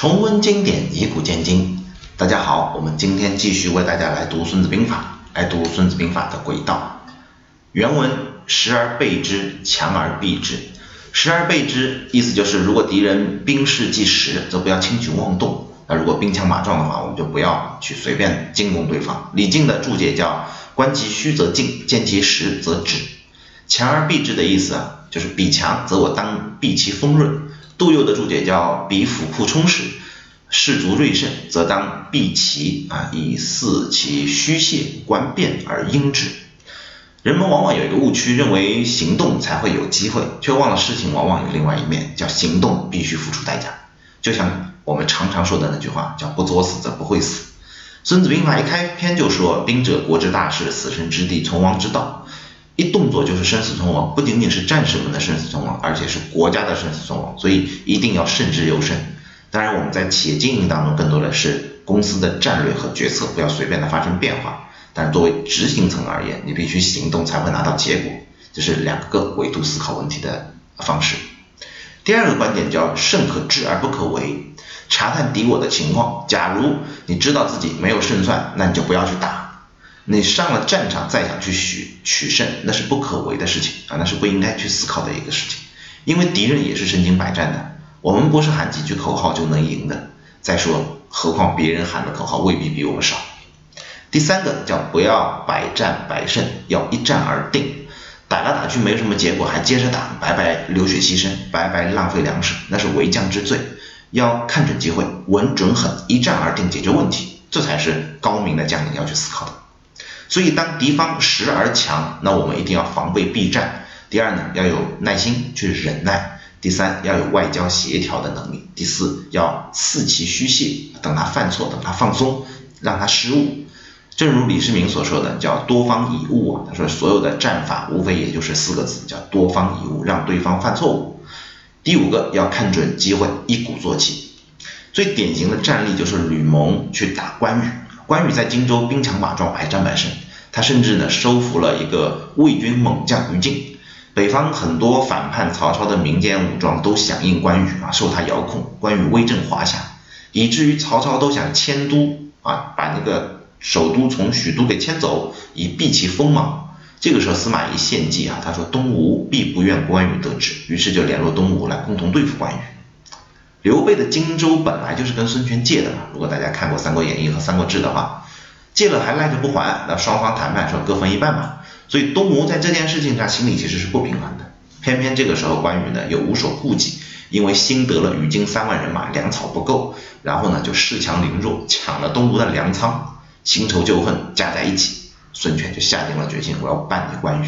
重温经典，以古鉴今。大家好，我们今天继续为大家来读《孙子兵法》，来读《孙子兵法》的轨道。原文：时而备之，强而避之。时而备之，意思就是如果敌人兵势既实，则不要轻举妄动；那如果兵强马壮的话，我们就不要去随便进攻对方。李靖的注解叫“观其虚则进，见其实则止”。强而避之的意思啊，就是彼强则我当避其锋锐。杜佑的注解叫“比府库充实，士卒锐盛，则当避其啊，以肆其虚泄，观变而应之。”人们往往有一个误区，认为行动才会有机会，却忘了事情往往有另外一面，叫行动必须付出代价。就像我们常常说的那句话，叫“不作死则不会死”。孙子兵法一开篇就说：“兵者，国之大事，死生之地，存亡之道。”一动作就是生死存亡，不仅仅是战士们的生死存亡，而且是国家的生死存亡，所以一定要慎之又慎。当然，我们在企业经营当中，更多的是公司的战略和决策，不要随便的发生变化。但作为执行层而言，你必须行动才会拿到结果，这是两个维度思考问题的方式。第二个观点叫胜可治而不可为，查探敌我的情况。假如你知道自己没有胜算，那你就不要去打。你上了战场再想去取取胜，那是不可为的事情啊，那是不应该去思考的一个事情。因为敌人也是身经百战的，我们不是喊几句口号就能赢的。再说，何况别人喊的口号未必比我们少。第三个叫不要百战百胜，要一战而定。打来打去没什么结果，还接着打，白白流血牺牲，白白浪费粮食，那是为将之罪。要看准机会，稳准狠，一战而定，解决问题，这才是高明的将领要去思考的。所以，当敌方时而强，那我们一定要防备避战。第二呢，要有耐心去忍耐。第三，要有外交协调的能力。第四，要伺其虚泄，等他犯错，等他放松，让他失误。正如李世民所说的，叫多方以误啊。他说，所有的战法无非也就是四个字，叫多方以误，让对方犯错误。第五个，要看准机会，一鼓作气。最典型的战例就是吕蒙去打关羽。关羽在荆州兵强马壮，百战百胜。他甚至呢收服了一个魏军猛将于禁。北方很多反叛曹操的民间武装都响应关羽啊，受他遥控。关羽威震华夏，以至于曹操都想迁都啊，把那个首都从许都给迁走，以避其锋芒。这个时候司马懿献计啊，他说东吴必不愿关羽得志，于是就联络东吴来共同对付关羽。刘备的荆州本来就是跟孙权借的嘛，如果大家看过《三国演义》和《三国志》的话，借了还赖着不还，那双方谈判说各分一半嘛。所以东吴在这件事情上心里其实是不平衡的。偏偏这个时候关羽呢又无所顾忌，因为新得了于禁三万人马，粮草不够，然后呢就恃强凌弱，抢了东吴的粮仓，新仇旧恨加在一起，孙权就下定了决心，我要办你关羽。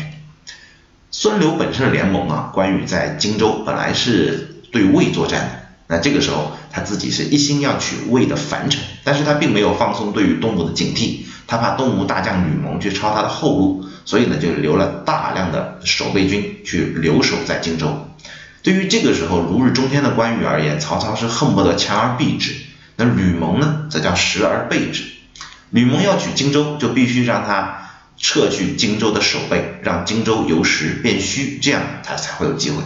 孙刘本身的联盟啊，关羽在荆州本来是对魏作战的。那这个时候，他自己是一心要取魏的樊城，但是他并没有放松对于东吴的警惕，他怕东吴大将吕蒙去抄他的后路，所以呢就留了大量的守备军去留守在荆州。对于这个时候如日中天的关羽而言，曹操是恨不得强而避之，那吕蒙呢则叫实而备之。吕蒙要取荆州，就必须让他撤去荆州的守备，让荆州由实变虚，这样他才会有机会。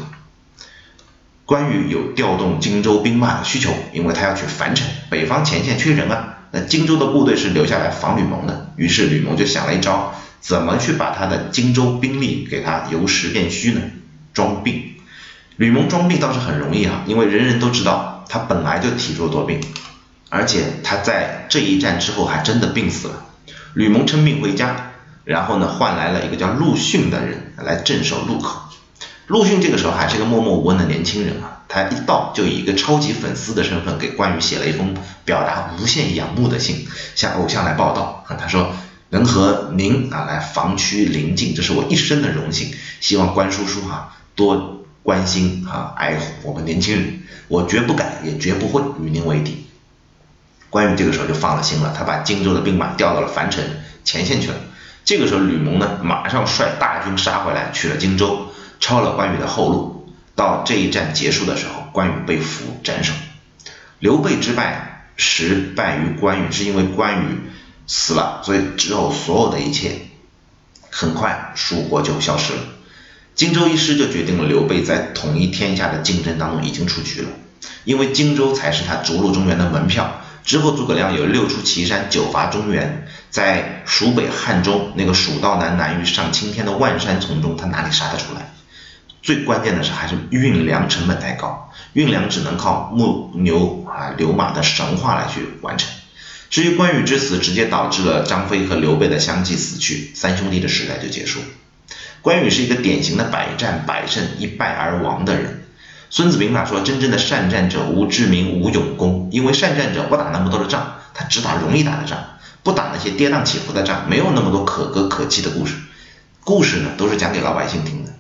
关羽有调动荆州兵马的需求，因为他要去樊城，北方前线缺人啊。那荆州的部队是留下来防吕蒙的，于是吕蒙就想了一招，怎么去把他的荆州兵力给他由实变虚呢？装病。吕蒙装病倒是很容易啊，因为人人都知道他本来就体弱多病，而且他在这一战之后还真的病死了。吕蒙称病回家，然后呢换来了一个叫陆逊的人来镇守路口。陆逊这个时候还是个默默无闻的年轻人啊，他一到就以一个超级粉丝的身份给关羽写了一封表达无限仰慕的信，向偶像来报道啊，他说能和您啊来防区临近，这是我一生的荣幸，希望关叔叔哈多关心啊爱护我们年轻人，我绝不敢也绝不会与您为敌。关羽这个时候就放了心了，他把荆州的兵马调到了樊城前线去了。这个时候吕蒙呢马上率大军杀回来，取了荆州。抄了关羽的后路，到这一战结束的时候，关羽被俘斩首。刘备之败，实败于关羽，是因为关羽死了，所以之后所有的一切，很快蜀国就消失了。荆州一失，就决定了刘备在统一天下的竞争当中已经出局了。因为荆州才是他逐鹿中原的门票。之后诸葛亮有六出祁山，九伐中原，在蜀北汉中那个蜀道难难于上青天的万山丛中，他哪里杀得出来？最关键的是还是运粮成本太高，运粮只能靠木牛啊流马的神话来去完成。至于关羽之死，直接导致了张飞和刘备的相继死去，三兄弟的时代就结束。关羽是一个典型的百战百胜、一败而亡的人。孙子兵法说，真正的善战者无智名，无勇功。因为善战者不打那么多的仗，他只打容易打的仗，不打那些跌宕起伏的仗，没有那么多可歌可泣的故事。故事呢，都是讲给老百姓听的。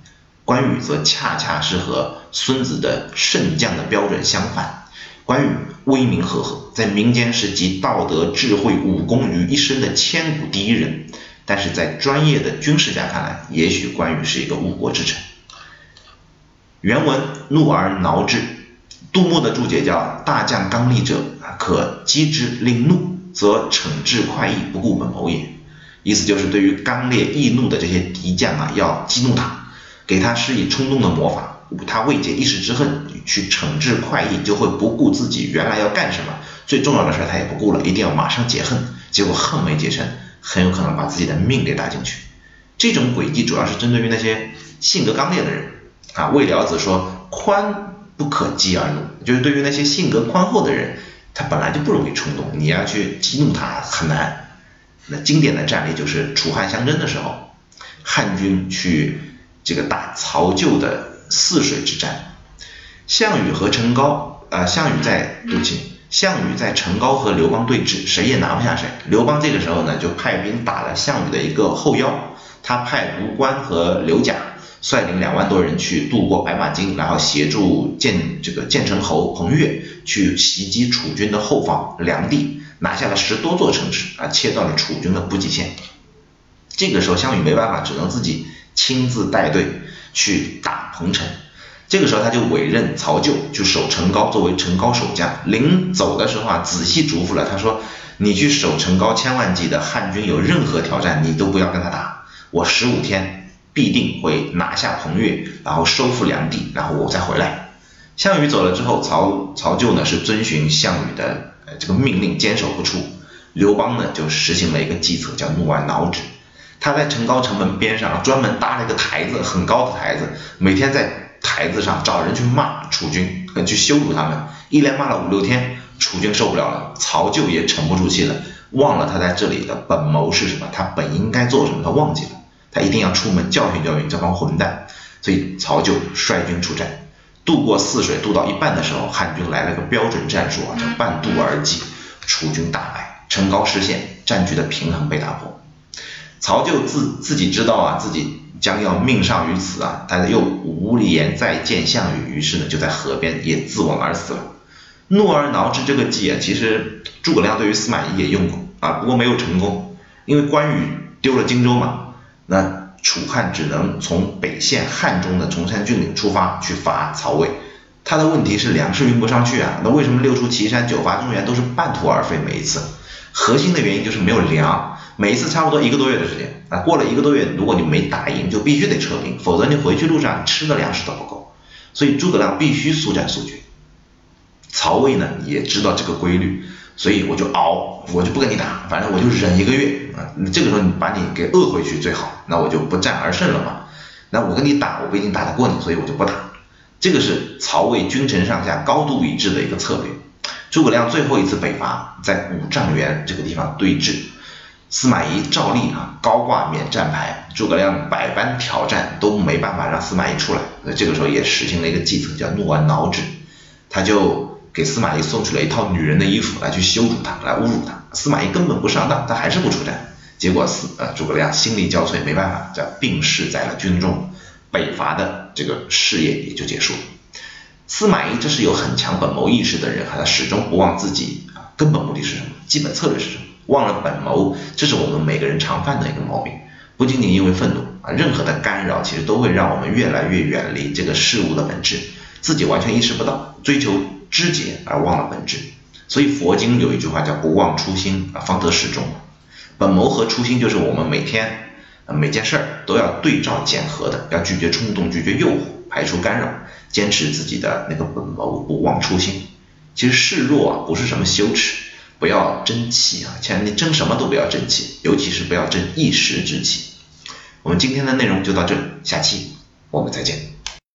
关羽则恰恰是和孙子的圣将的标准相反。关羽威名赫赫，在民间是集道德、智慧、武功于一身的千古第一人。但是在专业的军事家看来，也许关羽是一个误国之臣。原文怒而挠之，杜牧的注解叫大将刚戾者，可击之令怒，则惩治快意，不顾本谋也。意思就是对于刚烈易怒的这些敌将啊，要激怒他，给他施以冲动的魔法。他未解一时之恨，去惩治快意，就会不顾自己原来要干什么，最重要的事他也不顾了，一定要马上解恨，结果恨没解成，很有可能把自己的命给搭进去。这种诡计主要是针对于那些性格刚烈的人啊。魏了子说：“宽不可激而怒”，就是对于那些性格宽厚的人，他本来就不容易冲动，你要去激怒他很难。那经典的战例就是楚汉相争的时候，汉军去这个打曹咎的。泗水之战，项羽和陈高，呃，项羽在，对不起，项羽在陈高和刘邦对峙，谁也拿不下谁。刘邦这个时候呢，就派兵打了项羽的一个后腰，他派吴关和刘贾率领两万多人去渡过白马津，然后协助建这个建成侯彭越去袭击楚军的后方梁地，拿下了十多座城池，啊，切断了楚军的补给线。这个时候项羽没办法，只能自己亲自带队。去打彭城，这个时候他就委任曹咎去守城高，作为城高守将。临走的时候啊，仔细嘱咐了他说：“你去守城高，千万记得汉军有任何挑战，你都不要跟他打。我十五天必定会拿下彭越，然后收复梁地，然后我再回来。”项羽走了之后，曹曹咎呢是遵循项羽的这个命令，坚守不出。刘邦呢就实行了一个计策，叫怒而挠之。他在城高城门边上专门搭了一个台子，很高的台子，每天在台子上找人去骂楚军，去羞辱他们，一连骂了五六天，楚军受不了了，曹咎也沉不住气了，忘了他在这里的本谋是什么，他本应该做什么，他忘记了，他一定要出门教训教训这帮混蛋，所以曹咎率军出战，渡过泗水，渡到一半的时候，汉军来了个标准战术啊，叫半渡而击，楚军大败，城高失陷，战局的平衡被打破。曹咎自自己知道啊，自己将要命丧于此啊，但是又无颜再见项羽，于是呢就在河边也自刎而死了。怒而挠之这个计啊，其实诸葛亮对于司马懿也用过啊，不过没有成功，因为关羽丢了荆州嘛，那楚汉只能从北线汉中的崇山峻岭出发去伐曹魏。他的问题是粮食运不上去啊，那为什么六出祁山九伐中原都是半途而废？每一次，核心的原因就是没有粮。每一次差不多一个多月的时间，啊，过了一个多月，如果你没打赢，就必须得撤兵，否则你回去路上吃的粮食都不够。所以诸葛亮必须速战速决。曹魏呢也知道这个规律，所以我就熬，我就不跟你打，反正我就忍一个月啊。这个时候你把你给饿回去最好，那我就不战而胜了嘛。那我跟你打，我不一定打得过你，所以我就不打。这个是曹魏君臣上下高度一致的一个策略。诸葛亮最后一次北伐在五丈原这个地方对峙。司马懿照例啊高挂免战牌，诸葛亮百般挑战都没办法让司马懿出来。那这个时候也实行了一个计策，叫怒而挠之。他就给司马懿送去了一套女人的衣服来去羞辱他，来侮辱他。司马懿根本不上当，他还是不出战。结果司呃诸葛亮心力交瘁，没办法，叫病逝在了军中，北伐的这个事业也就结束了。司马懿这是有很强本谋意识的人，他始终不忘自己啊根本目的是什么，基本策略是什么。忘了本谋，这是我们每个人常犯的一个毛病。不仅仅因为愤怒啊，任何的干扰其实都会让我们越来越远离这个事物的本质，自己完全意识不到，追求枝节而忘了本质。所以佛经有一句话叫不忘初心啊，方得始终。本谋和初心就是我们每天每件事儿都要对照检核的，要拒绝冲动，拒绝诱惑，排除干扰，坚持自己的那个本谋，不忘初心。其实示弱啊不是什么羞耻，不要争气啊，亲你争什么都不要争气，尤其是不要争一时之气。我们今天的内容就到这里，下期我们再见。